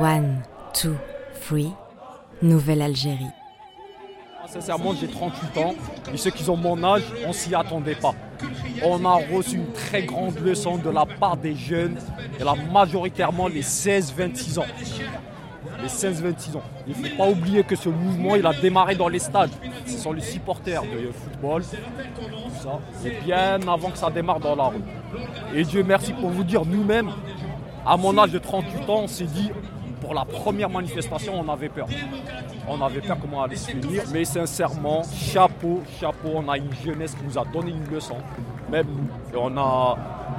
One, two, three, Nouvelle Algérie. Sincèrement, j'ai 38 ans et ceux qui ont mon âge, on s'y attendait pas. On a reçu une très grande leçon de la part des jeunes, et là majoritairement les 16-26 ans. Les 16-26 ans. Il ne faut pas oublier que ce mouvement, il a démarré dans les stades. Ce sont les supporters de football, tout. Et bien avant que ça démarre dans la rue. Et Dieu merci pour vous dire, nous-mêmes, à mon âge de 38 ans, on s'est dit, pour la première manifestation, on avait peur. On avait peur comment allait se finir. Mais sincèrement, chapeau, chapeau, on a une jeunesse qui nous a donné une leçon. Même nous. On a,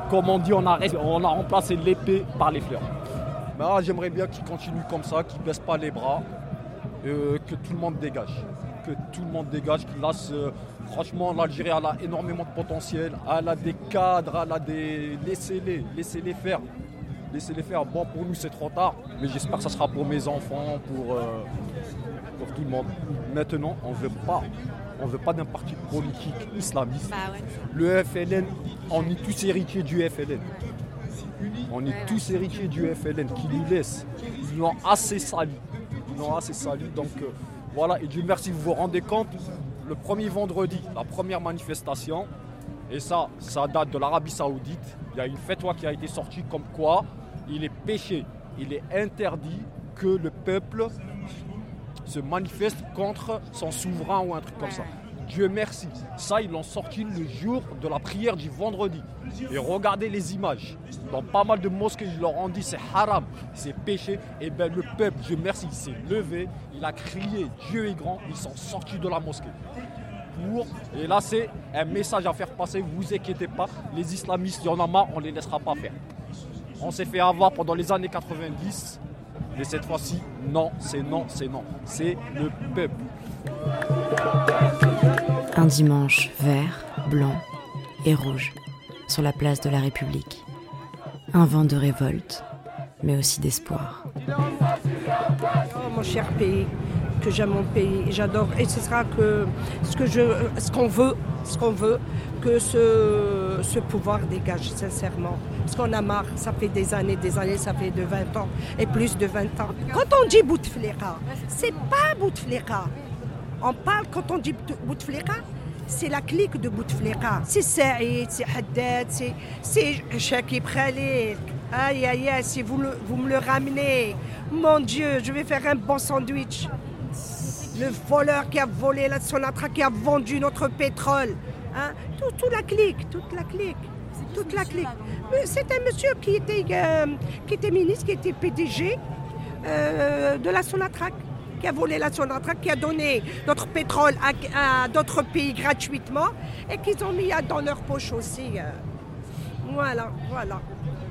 comme on dit, on a, remplacé l'épée par les fleurs. Ah, j'aimerais bien qu'ils continuent comme ça, qu'ils ne baissent pas les bras, euh, que tout le monde dégage. Que tout le monde dégage, qu'il laisse. Euh, franchement, l'Algérie, a énormément de potentiel. Elle a des cadres, elle a des. Laissez-les, laissez-les faire laissez-les faire. Bon, pour nous, c'est trop tard, mais j'espère que ça sera pour mes enfants, pour, euh, pour tout le monde. Maintenant, on ne veut pas. On veut pas d'un parti politique islamiste. Bah le FLN, on est tous héritiers du FLN. On est tous héritiers du FLN qui nous laisse. Ils nous ont assez sali. Ils nous ont assez sali. Donc euh, voilà, et Dieu merci, vous vous rendez compte, le premier vendredi, la première manifestation, et ça, ça date de l'Arabie Saoudite. Il y a une fatwa qui a été sortie comme quoi il est péché, il est interdit que le peuple se manifeste contre son souverain ou un truc comme ça. Dieu merci. Ça, ils l'ont sorti le jour de la prière du vendredi. Et regardez les images. Dans pas mal de mosquées, ils leur ont dit c'est haram, c'est péché. Et bien le peuple, Dieu merci, il s'est levé, il a crié Dieu est grand, ils sont sortis de la mosquée. Pour, et là, c'est un message à faire passer, vous inquiétez pas, les islamistes, il y en a marre, on ne les laissera pas faire. On s'est fait avoir pendant les années 90. Mais cette fois-ci, non, c'est non, c'est non. C'est le peuple. Un dimanche vert, blanc et rouge sur la place de la République. Un vent de révolte, mais aussi d'espoir. Oh, mon cher pays, que j'aime mon pays, j'adore. Et ce sera que ce que je, ce qu'on veut, ce qu'on veut, que ce, ce pouvoir dégage sincèrement. Parce qu'on a marre, ça fait des années, des années, ça fait de 20 ans et plus de 20 ans. Quand on dit Bouteflika, c'est pas Bouteflika. On parle, quand on dit Bouteflika, c'est la clique de Bouteflika. C'est Saïd, c'est Haddad, c'est Shakib Khalil. Aïe, aïe, aïe, si vous, vous me le ramenez, mon Dieu, je vais faire un bon sandwich. Le voleur qui a volé la Sonatra, qui a vendu notre pétrole. Hein? Tout, la clique, toute la clique. Toute la clique. C'est un monsieur qui était, euh, qui était ministre, qui était PDG euh, de la Sonatrach, qui a volé la Sonatrach, qui a donné notre pétrole à, d'autres pays gratuitement et qu'ils ont mis dans leur poche aussi. Euh. Voilà, voilà.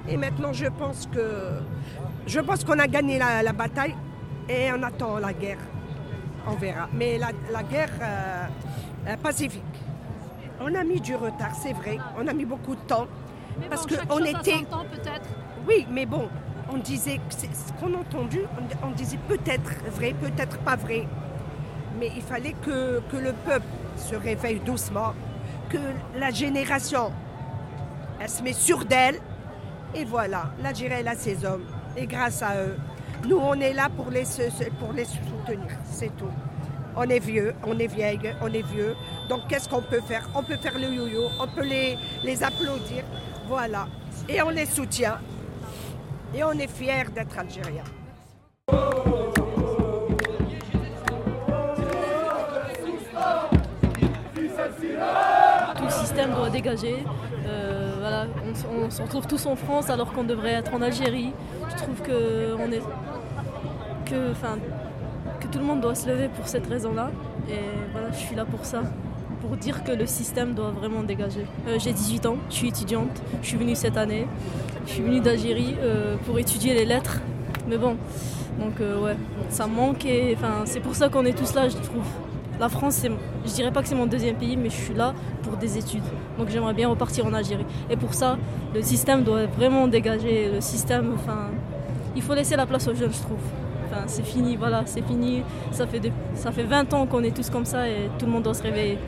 Et maintenant, je pense que je pense qu'on a gagné la, bataille et on attend la guerre. On verra. Mais la, guerre pacifique. On a mis du retard, c'est vrai. On a mis beaucoup de temps. parce qu'on était. peut-être. Oui, mais bon, on disait ce qu'on a entendu, on, disait peut-être vrai, peut-être pas vrai. Mais il fallait que, que, le peuple se réveille doucement, que la génération, elle se met sur d'elle. Et voilà, l'Algérie, elle a ses hommes. Et grâce à eux, nous, on est là pour les, pour les soutenir. C'est tout on est vieux, on est vieille, on est vieux. Donc qu'est-ce qu'on peut faire? On peut faire le yo-yo, on peut les, applaudir. Voilà. Et on les soutient. Et on est fiers d'être algériens. Tout le système doit dégager. Euh, voilà, on, se retrouve tous en France alors qu'on devrait être en Algérie. Je trouve que on est que, enfin, tout le monde doit se lever pour cette raison-là. Et voilà, je suis là pour ça, pour dire que le système doit vraiment dégager. Euh, j'ai 18 ans, je suis étudiante, je suis venue cette année. Je suis venue d'Algérie euh, pour étudier les lettres. Mais bon, donc euh, ouais, ça manque et enfin, c'est pour ça qu'on est tous là, je trouve. La France, je dirais pas que c'est mon deuxième pays, mais je suis là pour des études. Donc j'aimerais bien repartir en Algérie. Et pour ça, le système doit vraiment dégager. Le système, enfin, il faut laisser la place aux jeunes, je trouve c'est fini, voilà, c'est fini. Ça fait, ça fait 20 ans qu'on est tous comme ça et tout le monde doit se réveiller.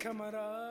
Come on up.